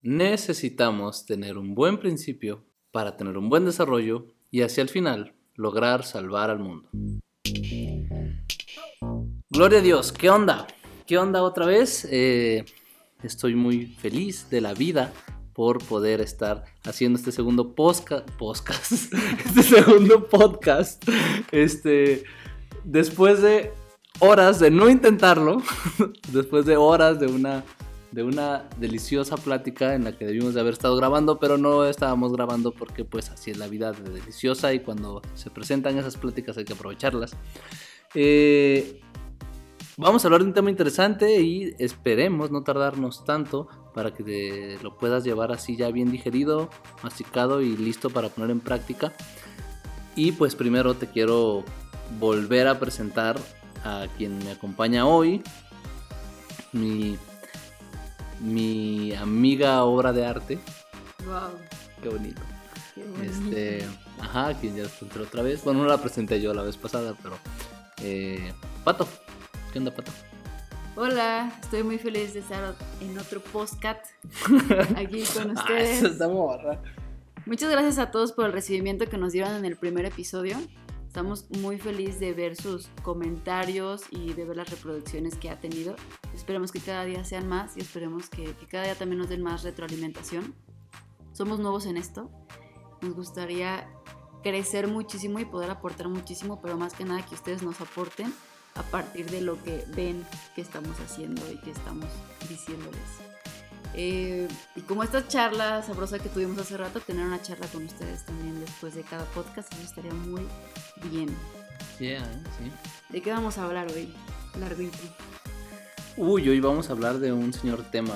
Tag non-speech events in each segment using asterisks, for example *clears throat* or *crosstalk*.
Necesitamos tener un buen principio para tener un buen desarrollo y hacia el final lograr salvar al mundo. Gloria a Dios, ¿qué onda? ¿Qué onda otra vez? Eh, estoy muy feliz de la vida por poder estar haciendo este segundo podcast, podcast *laughs* este segundo podcast, este, después de horas de no intentarlo, *laughs* después de horas de una de una deliciosa plática en la que debimos de haber estado grabando, pero no estábamos grabando porque pues así es la vida de deliciosa y cuando se presentan esas pláticas hay que aprovecharlas. Eh, vamos a hablar de un tema interesante y esperemos no tardarnos tanto para que lo puedas llevar así ya bien digerido, masticado y listo para poner en práctica. Y pues primero te quiero volver a presentar a quien me acompaña hoy, mi mi amiga obra de arte. Wow. Qué bonito. Este, ajá, quien ya encontré otra vez. Bueno, no la presenté yo la vez pasada, pero eh, Pato. ¿Qué onda, Pato? Hola, estoy muy feliz de estar en otro postcat *laughs* aquí con Ah, ustedes. esa está morra. Muchas gracias a todos por el recibimiento que nos dieron en el primer episodio. Estamos muy felices de ver sus comentarios y de ver las reproducciones que ha tenido. Esperemos que cada día sean más y esperemos que, que cada día también nos den más retroalimentación. Somos nuevos en esto. Nos gustaría crecer muchísimo y poder aportar muchísimo, pero más que nada que ustedes nos aporten a partir de lo que ven que estamos haciendo y que estamos diciéndoles. Eh, y como esta charla sabrosa que tuvimos hace rato, tener una charla con ustedes también después de cada podcast, eso estaría muy bien. Yeah, eh, sí. ¿De qué vamos a hablar hoy? Larguito. Uy, hoy vamos a hablar de un señor tema.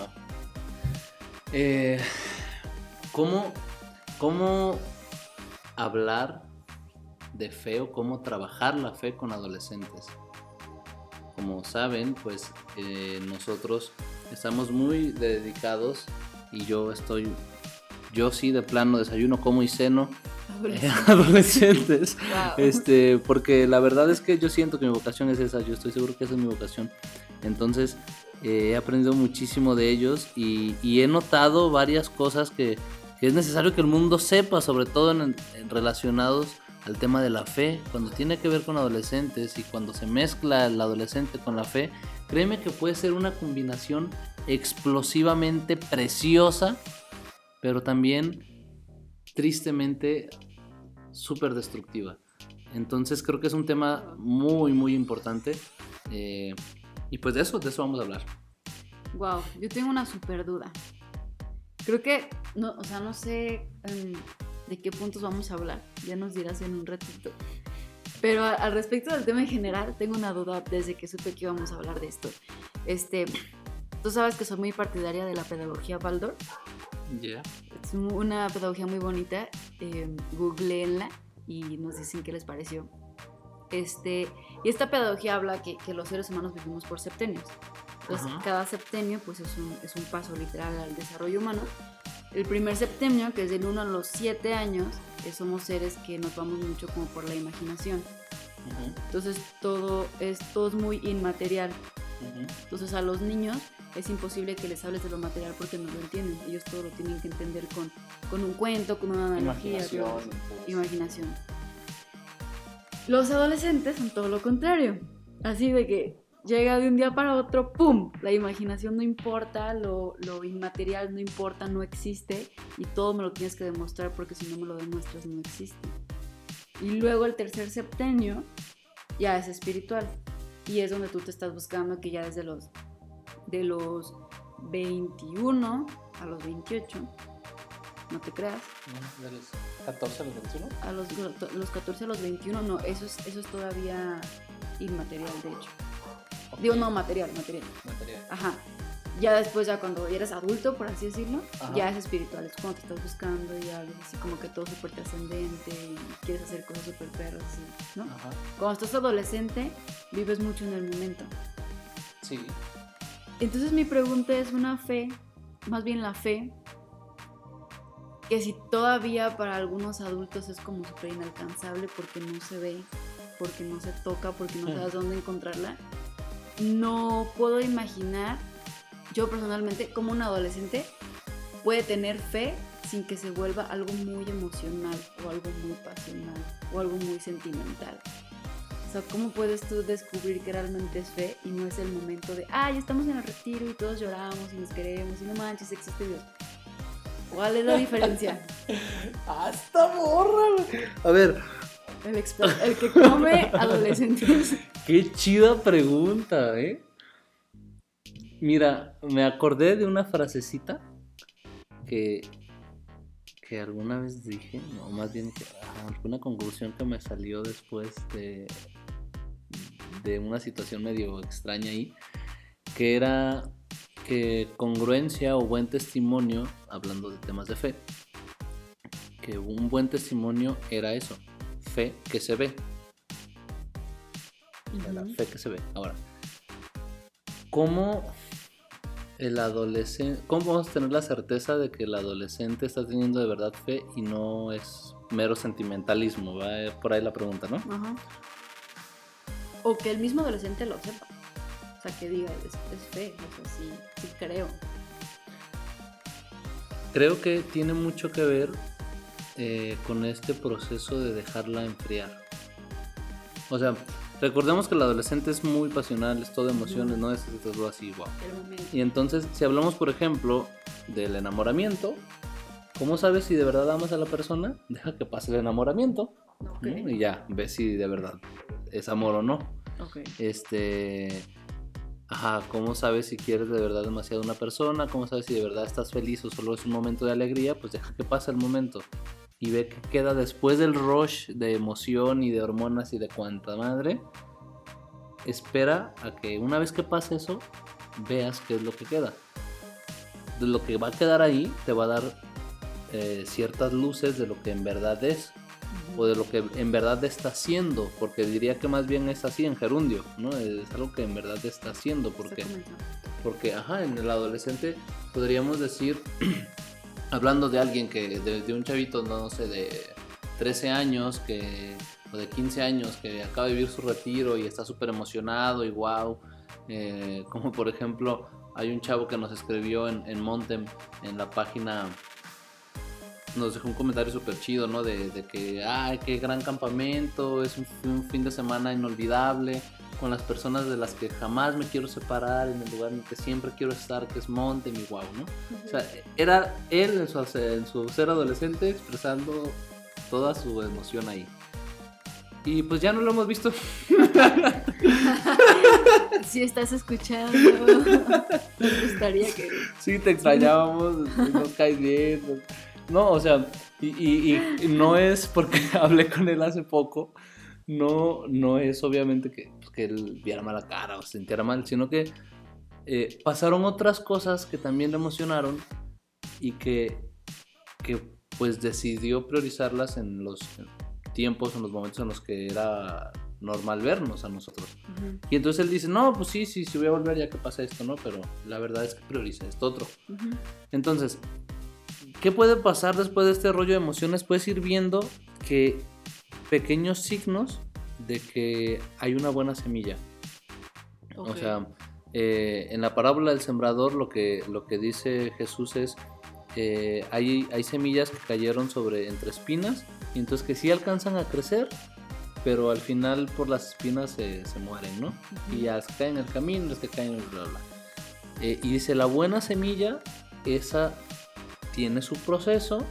Eh, ¿cómo, ¿Cómo hablar de fe o cómo trabajar la fe con adolescentes? Como saben, pues eh, nosotros estamos muy dedicados y yo estoy, yo sí de plano desayuno, como y ceno eh, adolescentes. *laughs* Wow. Este, porque la verdad es que yo siento que mi vocación es esa, yo estoy seguro que esa es mi vocación. Entonces, eh, he aprendido muchísimo de ellos y, y he notado varias cosas que, que es necesario que el mundo sepa, sobre todo en, en relacionados al tema de la fe. Cuando tiene que ver con adolescentes y cuando se mezcla el adolescente con la fe, créeme que puede ser una combinación explosivamente preciosa, pero también tristemente súper destructiva. Entonces creo que es un tema muy, muy importante. eh, y pues de eso, de eso vamos a hablar. Wow, yo tengo una super duda. Creo que, no, o sea, no sé em, de qué puntos vamos a hablar. Ya nos dirás en un ratito. Pero al respecto del tema en general, tengo una duda desde que supe que íbamos a hablar de esto. Este, tú sabes que soy muy partidaria de la pedagogía Waldorf. Ya. Es una pedagogía muy bonita. Eh, googleenla y nos dicen qué les pareció. Este, y esta pedagogía habla que, que los seres humanos vivimos por septenios. Entonces, Ajá. cada septenio pues, es, un, es un paso literal al desarrollo humano. El primer septenio, que es del 1 a los 7 años, somos seres que nos vamos mucho como por la imaginación. Entonces, todo es, todo es muy inmaterial. Entonces a los niños es imposible que les hables de lo material porque no lo entienden. Ellos todo lo tienen que entender con, con un cuento, con una analogía, Imaginación. imaginación. Los adolescentes son todo lo contrario. Así de que llega de un día para otro, ¡pum! La imaginación no importa, lo, lo inmaterial no importa, no existe y todo me lo tienes que demostrar porque si no me lo demuestras no existe. Y luego el tercer septenio ya es espiritual y es donde tú te estás buscando que ya desde los de los 21 a los 28 no te creas ¿De los 14 a los 21? a los, los 14 a los 21 no eso es eso es todavía inmaterial de hecho digo no material material Material. ajá ya después ya cuando eres adulto por así decirlo Ajá. ya es espiritual es cuando te estás buscando y algo así como que todo súper trascendente y quieres hacer cosas súper perras así, ¿no? Ajá. cuando estás adolescente vives mucho en el momento Sí. Entonces mi pregunta es una fe, más bien la fe, que si todavía para algunos adultos es como súper inalcanzable porque no se ve, porque no se toca, porque no sabes dónde encontrarla, no puedo imaginar, yo personalmente como un adolescente, puede tener fe sin que se vuelva algo muy emocional o algo muy pasional o algo muy sentimental. O sea, ¿cómo puedes tú descubrir que realmente es fe y no es el momento de, ay, estamos en el retiro y todos lloramos y nos queremos y no manches, existe Dios? ¿Cuál es la diferencia? *laughs* ¡Hasta borra! A ver. El, el que come *laughs* adolescentes. Qué chida pregunta, ¿eh? Mira, me acordé de una frasecita que, que alguna vez dije, no, más bien que alguna conclusión que me salió después de, de una situación medio extraña ahí, que era que congruencia o buen testimonio, hablando de temas de fe, que un buen testimonio era eso, fe que se ve. La fe que se ve. Ahora, ¿cómo el adolescente, cómo vamos a tener la certeza de que el adolescente está teniendo de verdad fe y no es mero sentimentalismo? Va por ahí la pregunta, ¿no? Ajá. O que el mismo adolescente lo sepa. O sea, que diga, es, fe, o sea, sí, sí creo. Creo que tiene mucho que ver eh, con este proceso de dejarla enfriar. O sea, Recordemos que el adolescente es muy pasional, es todo emociones, no es, todo así, wow. Y entonces, si hablamos, por ejemplo, del enamoramiento, ¿cómo sabes si de verdad amas a la persona? *laughs* Deja que pase el enamoramiento. Y ya, ves si de verdad es amor o no. Este. Ajá, ¿cómo sabes si quieres de verdad demasiado una persona? ¿Cómo sabes si de verdad estás feliz o solo es un momento de alegría? Pues deja que pase el momento y ve que queda después del rush de emoción y de hormonas y de cuanta madre, espera a que una vez que pase eso, veas qué es lo que queda. De lo que va a quedar ahí te va a dar eh, ciertas luces de lo que en verdad es o de lo que en verdad está haciendo, porque diría que más bien es así en gerundio, ¿no? Es algo que en verdad está haciendo, porque, porque, ajá, en el adolescente podríamos decir *clears throat* hablando de alguien que, de, un chavito, no sé, de 13 años que, o de 15 años que acaba de vivir su retiro y está súper emocionado y wow, eh, como por ejemplo hay un chavo que nos escribió en, Montem, en la página, nos dejó un comentario súper chido, ¿no? De, que, ay, qué gran campamento, es un fin de semana inolvidable con las personas de las que jamás me quiero separar, en el lugar en el que siempre quiero estar, que es Monte, mi guau, ¿no? O sea, era él en su, ser adolescente expresando toda su emoción ahí. Y pues ya no lo hemos visto. *laughs* Si estás escuchando, nos gustaría que. Sí, te extrañábamos, nos caes bien. No, o sea, y no es porque *laughs* hablé con él hace poco, no, no es obviamente que, pues, que él viera mala cara o se sintiera mal, sino que eh, pasaron otras cosas que también le emocionaron y que, que pues decidió priorizarlas en los tiempos, en los momentos en los que era normal vernos a nosotros. Y entonces él dice, no, pues sí, sí, sí voy a volver ya que pasa esto, ¿no? Pero la verdad es que prioriza esto otro. Entonces, ¿qué puede pasar después de este rollo de emociones? Puedes ir viendo que pequeños signos de que hay una buena semilla. O sea, eh, en la parábola del sembrador lo que, lo que dice Jesús es, eh, hay, hay semillas que cayeron sobre entre espinas y entonces que sí alcanzan a crecer, pero al final por las espinas se, mueren, ¿no? Y las que caen en el camino, las que caen en el bla, bla. Eh, y dice, la buena semilla, esa tiene su proceso,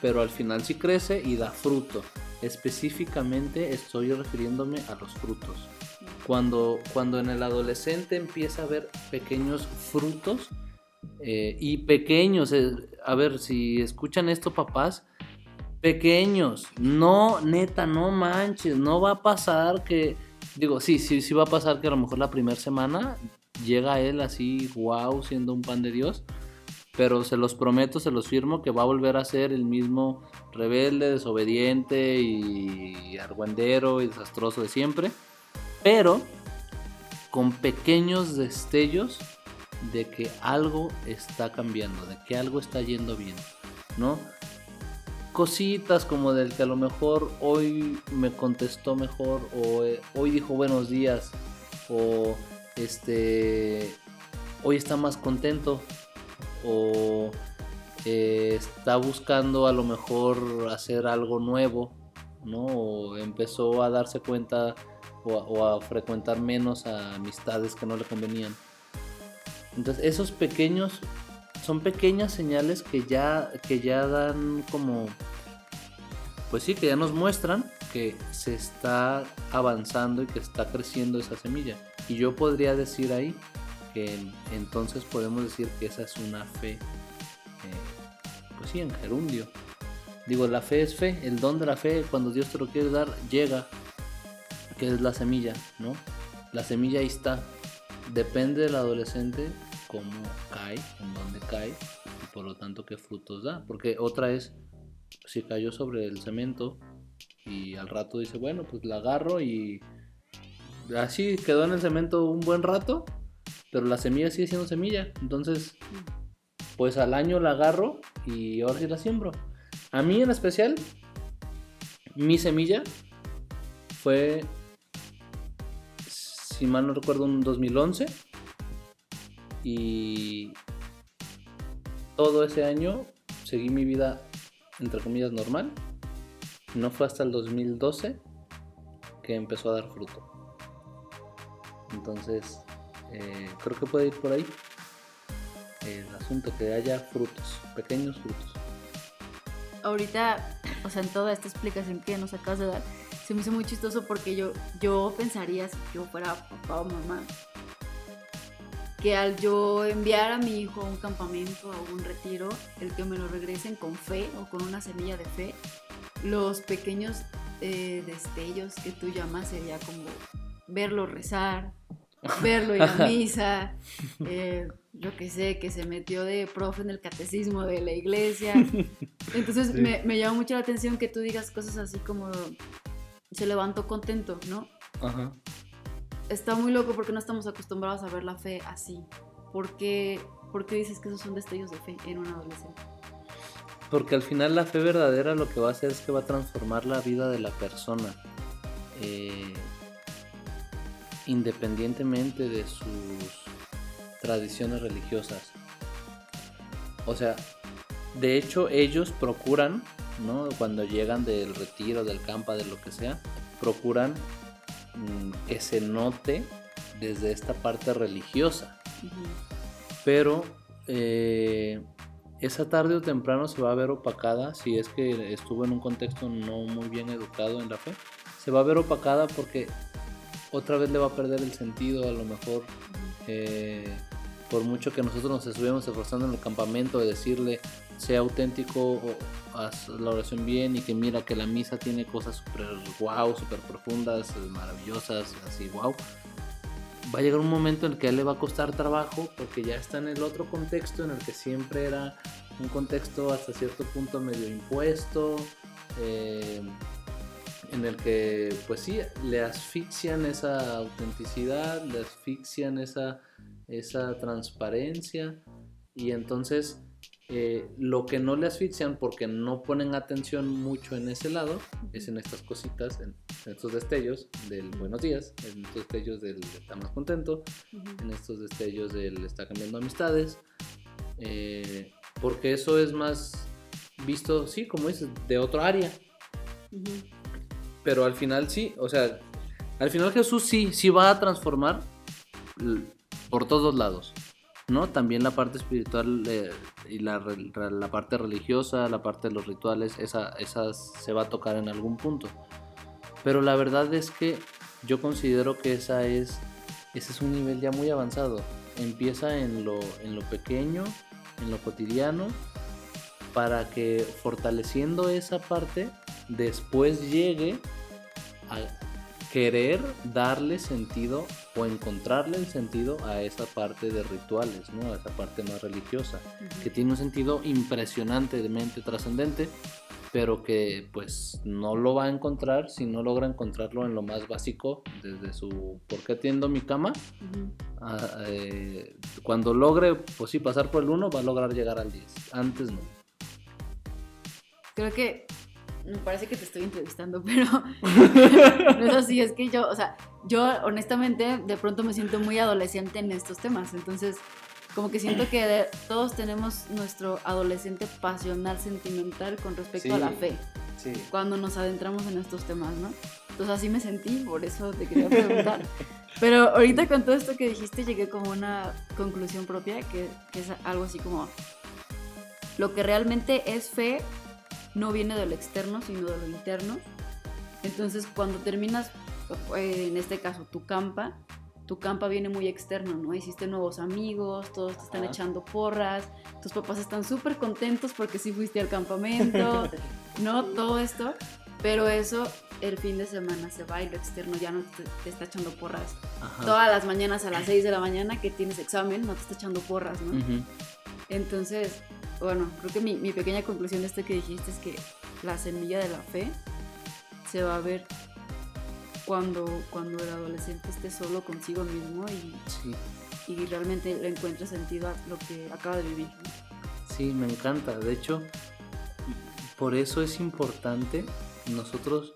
pero al final sí crece y da fruto. Específicamente estoy refiriéndome a los frutos. Cuando, cuando en el adolescente empieza a ver pequeños frutos eh, y pequeños, eh, a ver si escuchan esto papás, pequeños, no, neta, no manches, no va a pasar que, digo, sí, sí, sí va a pasar que a lo mejor la primera semana llega él así, wow, siendo un pan de Dios, pero se los prometo, se los firmo que va a volver a ser el mismo rebelde, desobediente y argüendero y desastroso de siempre, pero con pequeños destellos de que algo está cambiando, de que algo está yendo bien, ¿no? Cositas como del que a lo mejor hoy me contestó mejor o eh, hoy dijo buenos días o este hoy está más contento o, eh, está buscando a lo mejor hacer algo nuevo, ¿no? O empezó a darse cuenta o a, frecuentar menos a amistades que no le convenían. Entonces, esos pequeños, son pequeñas señales que ya, que ya dan como, pues sí, que ya nos muestran que se está avanzando y que está creciendo esa semilla. Y yo podría decir ahí entonces podemos decir que esa es una fe, eh, pues sí, en gerundio. Digo, la fe es fe, el don de la fe, cuando Dios te lo quiere dar, llega, que es la semilla, ¿no? La semilla ahí está. Depende del adolescente cómo cae, en dónde cae, y por lo tanto qué frutos da. Porque otra es, si cayó sobre el cemento y al rato dice, bueno, pues la agarro y así quedó en el cemento un buen rato, pero la semilla sigue siendo semilla. Entonces, pues al año la agarro y ahora sí la siembro. A mí en especial, mi semilla fue, si mal no recuerdo, un 2011. Y todo ese año seguí mi vida, entre comillas, normal. No fue hasta el 2012 que empezó a dar fruto. Entonces, eh, creo que puede ir por ahí el asunto, que haya frutos, pequeños frutos. Ahorita, o sea, en toda esta explicación que nos acabas de dar, se me hizo muy chistoso porque yo, yo pensaría, si yo fuera papá o mamá, que al yo enviar a mi hijo a un campamento, a un retiro, el que me lo regresen con fe o con una semilla de fe, los pequeños eh, destellos que tú llamas sería como verlo rezar, verlo ir a misa, eh, yo que sé, que se metió de profe en el catecismo de la iglesia. Entonces Sí. me, me llama mucho la atención que tú digas cosas así como se levantó contento, ¿no? Ajá. Está muy loco porque no estamos acostumbrados a ver la fe así. ¿Por qué, por qué dices que esos son destellos de fe en un adolescente? Porque al final la fe verdadera lo que va a hacer es que va a transformar la vida de la persona. eh, independientemente de sus tradiciones religiosas. O sea, de hecho ellos procuran, ¿no? Cuando llegan del retiro, del campa, de lo que sea, procuran mm, que se note desde esta parte religiosa. pero eh, esa tarde o temprano se va a ver opacada si es que estuvo en un contexto no muy bien educado en la fe. Se va a ver opacada porque otra vez le va a perder el sentido, a lo mejor, eh, por mucho que nosotros nos estuvimos esforzando en el campamento de decirle, sea auténtico, o haz la oración bien y que mira que la misa tiene cosas súper wow, súper profundas, eh, maravillosas, así wow va a llegar un momento en el que a él le va a costar trabajo porque ya está en el otro contexto en el que siempre era un contexto hasta cierto punto medio impuesto, eh, en el que pues sí, le asfixian esa autenticidad, le asfixian esa, esa transparencia y entonces eh, lo que no le asfixian porque no ponen atención mucho en ese lado es en estas cositas, en, en estos destellos del buenos días, en estos destellos del está más contento, en estos destellos del está cambiando amistades, eh, porque eso es más visto, sí, como dices, de otro área, pero al final sí, o sea, al final Jesús sí, sí va a transformar por todos lados, ¿no? También la parte espiritual eh, y la, la parte religiosa, la parte de los rituales, esa, esa se va a tocar en algún punto. Pero la verdad es que yo considero que esa es, ese es un nivel ya muy avanzado. Empieza en lo, en lo pequeño, en lo cotidiano, para que fortaleciendo esa parte, después llegue a querer darle sentido o encontrarle el sentido a esa parte de rituales, ¿no? A esa parte más religiosa, que tiene un sentido impresionantemente trascendente, pero que pues no lo va a encontrar si no logra encontrarlo en lo más básico, desde su ¿por qué tiendo mi cama? a- eh, cuando logre, pues sí, pasar por el 1, va a lograr llegar al 10. Antes no. Creo que me parece que te estoy entrevistando, *laughs* pero no es así, es que yo, o sea, yo honestamente de pronto me siento muy adolescente en estos temas, entonces como que siento que de- todos tenemos nuestro adolescente pasional sentimental con respecto a Sí. la fe, Sí. cuando nos adentramos en estos temas, ¿no? Entonces así me sentí, por eso te quería preguntar. Pero ahorita con todo esto que dijiste llegué como a una conclusión propia, que, que es algo así como, lo que realmente es fe no viene de lo externo, sino de lo interno. Entonces cuando terminas, eh, en este caso, tu campa, tu campa viene muy externo, ¿no? Hiciste nuevos amigos, todos te están Ajá. echando porras, tus papás están súper contentos porque sí fuiste al campamento, *laughs* ¿no? Todo esto, pero eso el fin de semana se va y lo externo ya no te, te está echando porras. Ajá. Todas las mañanas a las 6 de la mañana que tienes examen, no te está echando porras, ¿no? Entonces, bueno, creo que mi, mi pequeña conclusión de esto que dijiste es que la semilla de la fe se va a ver cuando, cuando el adolescente esté solo consigo mismo y, Sí. y realmente le encuentre sentido a lo que acaba de vivir. Sí, me encanta. De hecho, por eso es importante. Nosotros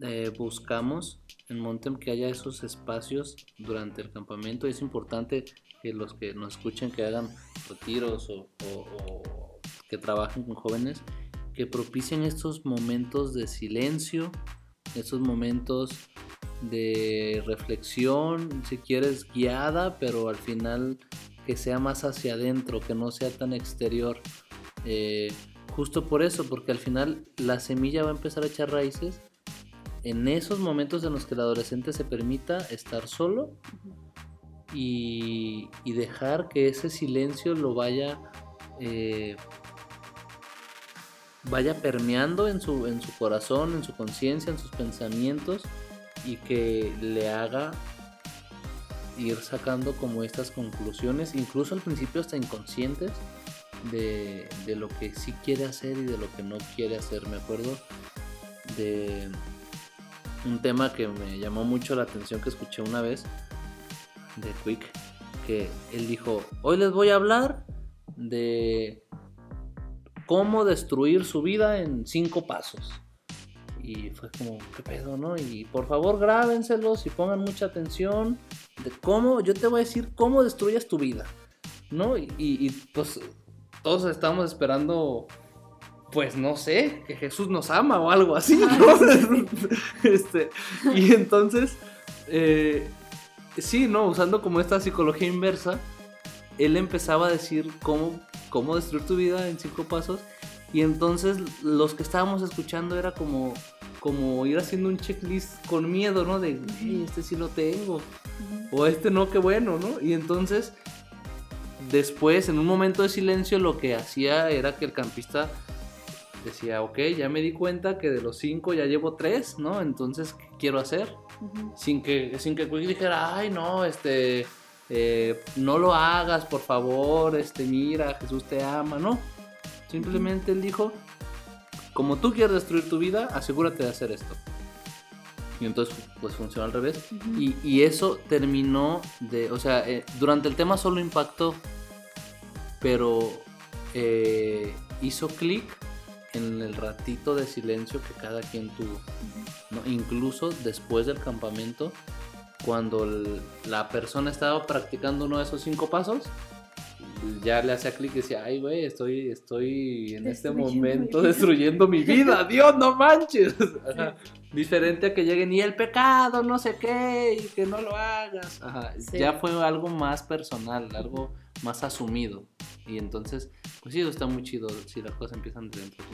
eh, buscamos en Montem que haya esos espacios durante el campamento. Es importante que los que nos escuchen que hagan retiros o, o- o que trabajen con jóvenes, que propicien estos momentos de silencio, estos momentos de reflexión, si quieres guiada, pero al final que sea más hacia adentro, que no sea tan exterior. Eh, justo por eso, porque al final la semilla va a empezar a echar raíces en esos momentos en los que el adolescente se permita estar solo y, dejar que ese silencio lo vaya eh, vaya permeando en su, en su corazón, en su conciencia, en sus pensamientos y que le haga ir sacando como estas conclusiones, incluso al principio hasta inconscientes, de, de lo que sí quiere hacer y de lo que no quiere hacer. Me acuerdo de un tema que me llamó mucho la atención que escuché una vez de Quick, que él dijo, hoy les voy a hablar de cómo destruir su vida en cinco pasos. Y fue como, ¿qué pedo, no? Y por favor grábenselos y pongan mucha atención de cómo, yo te voy a decir cómo destruyes tu vida, ¿no? Y, pues todos estamos esperando, pues no sé, que Jesús nos ama o algo así, ¿no? *laughs* este, y entonces, eh, sí, ¿no? Usando como esta psicología inversa, él empezaba a decir cómo, cómo destruir tu vida en cinco pasos. Y entonces los que estábamos escuchando era como, como ir haciendo un checklist con miedo, ¿no? De, "Ey, este sí lo tengo. O este no, qué bueno, ¿no? Y entonces, después, en un momento de silencio, lo que hacía era que el campista decía, ok, ya me di cuenta que de los cinco ya llevo tres, ¿no? Entonces, ¿qué quiero hacer? Sin que sin que Quick dijera ay no este eh, no lo hagas por favor este mira Jesús te ama no simplemente él dijo como tú quieres destruir tu vida asegúrate de hacer esto y entonces pues funcionó al revés. Y, y eso terminó de o sea eh, durante el tema solo impactó pero eh, hizo clic en el ratito de silencio que cada quien tuvo ¿no? Incluso después del campamento, cuando el- la persona estaba practicando uno de esos cinco pasos, ya le hacía clic y decía, ay, güey, estoy, estoy en este momento mi vida". destruyendo mi vida, *laughs* Dios, no manches. *laughs* Ajá. Diferente a que lleguen y el pecado, no sé qué, y que no lo hagas. Ajá. Sí. Ya fue algo más personal, algo más asumido. Y entonces, pues sí, eso está muy chido si las cosas empiezan de dentro.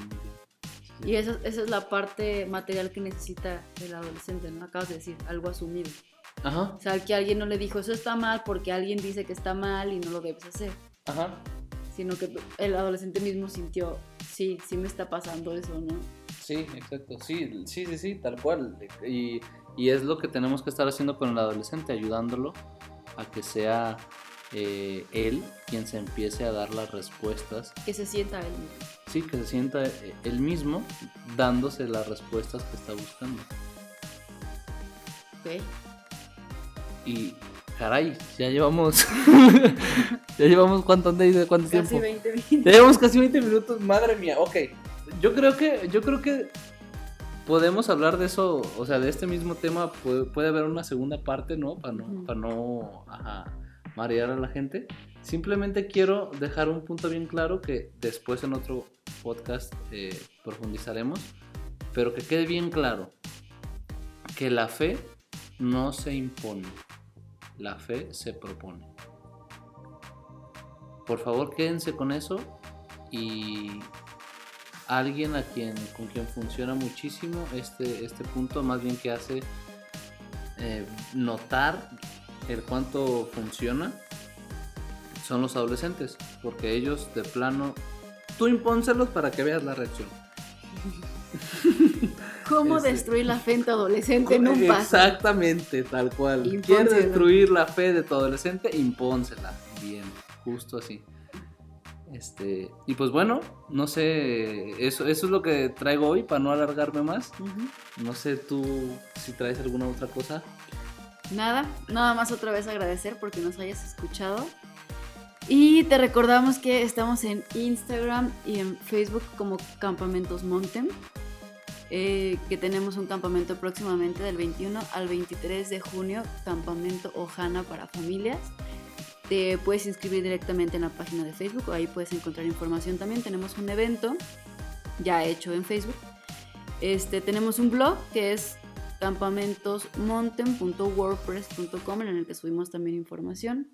Sí. Y esa, esa es la parte material que necesita el adolescente, ¿no? Acabas de decir, algo asumido. Ajá, O sea, que alguien no le dijo, eso está mal porque alguien dice que está mal y no lo debes hacer. ajá. Sino que el adolescente mismo sintió, sí, sí me está pasando eso, ¿no? Sí, exacto, sí, sí, sí, sí, tal cual. Y, y es lo que tenemos que estar haciendo con el adolescente, ayudándolo a que sea eh, él quien se empiece a dar las respuestas. Que se sienta él mismo. Sí, que se sienta eh, él mismo dándose las respuestas que está buscando. ¿ok? Y caray, ya llevamos. *laughs* *laughs* ya llevamos cuánto, ¿dónde- cuánto Casi tiempo. 20 Ya *laughs* minutos. llevamos casi 20 minutos, madre mía. Ok, yo creo que, yo creo que podemos hablar de eso, o sea, de este mismo tema puede, puede haber una segunda parte, ¿no? Para no, para no, ajá, marear a la gente. Simplemente quiero dejar un punto bien claro que después en otro podcast eh, profundizaremos, pero que quede bien claro que la fe no se impone, la fe se propone. Por favor, quédense con eso y alguien a quien con quien funciona muchísimo este, este punto, más bien que hace eh, notar el cuánto funciona, son los adolescentes, porque ellos de plano, tú impónselos para que veas la reacción. *laughs* ¿Cómo Este- destruir la fe en tu adolescente en un paso? Exactamente, tal cual. Impónsela. ¿Quieres destruir la fe de tu adolescente? Impónsela. Bien, justo así. Este, y pues bueno, no sé, eso, eso es lo que traigo hoy para no alargarme más. No sé tú si traes alguna otra cosa. Nada, nada más otra vez agradecer porque nos hayas escuchado. Y te recordamos que estamos en Instagram y en Facebook como Campamentos Mountain. eh, que tenemos un campamento próximamente del 21 al 23 de junio, campamento Ojana para familias. Te puedes inscribir directamente en la página de Facebook, o ahí puedes encontrar información también. Tenemos un evento ya hecho en Facebook. Este, tenemos un blog que es campamentosmountain.wordpress.com en el que subimos también información.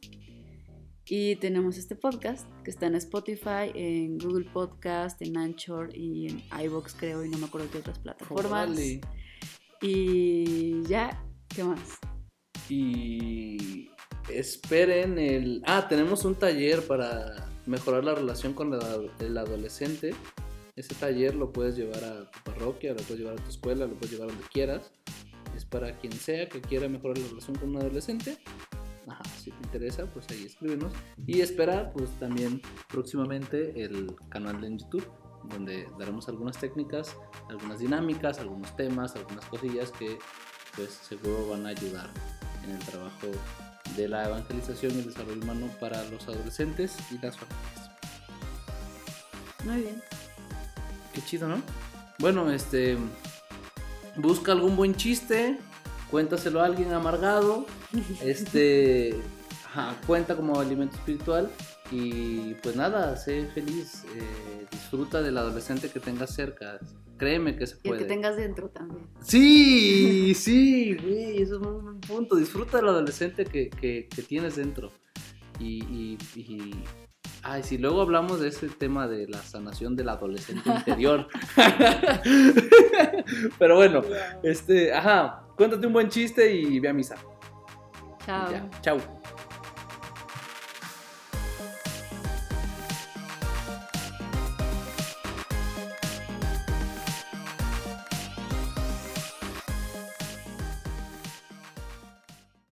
Y tenemos este podcast que está en Spotify, en Google Podcast, en Anchor y en iVoox creo y no me acuerdo qué otras plataformas. Y ya, ¿qué más? Y esperen el... Ah, tenemos un taller para mejorar la relación con el adolescente. Ese taller lo puedes llevar a tu parroquia, lo puedes llevar a tu escuela, lo puedes llevar donde quieras. Para quien sea que quiera mejorar la relación con un adolescente. Ajá, si te interesa, pues ahí escríbenos. Y espera, pues también próximamente el canal de en YouTube, donde daremos algunas técnicas, algunas dinámicas, algunos temas, algunas cosillas que pues seguro van a ayudar en el trabajo de la evangelización y el desarrollo humano para los adolescentes y las familias. Muy bien. Qué chido, ¿no? Bueno, este. Busca algún buen chiste, cuéntaselo a alguien amargado, *laughs* este. ajá, cuenta como alimento espiritual y pues nada, sé feliz, eh, disfruta del adolescente que tengas cerca, créeme que se Y el puede. que tengas dentro también. Sí, sí, güey, eso es un buen punto. Disfruta del adolescente que, que- que tienes dentro. Y, y, y- Ay, si luego hablamos de ese tema de la sanación del adolescente *laughs* interior. *laughs* Pero bueno, este, ajá, cuéntate un buen chiste y ve a misa. Chao. Ya, chao.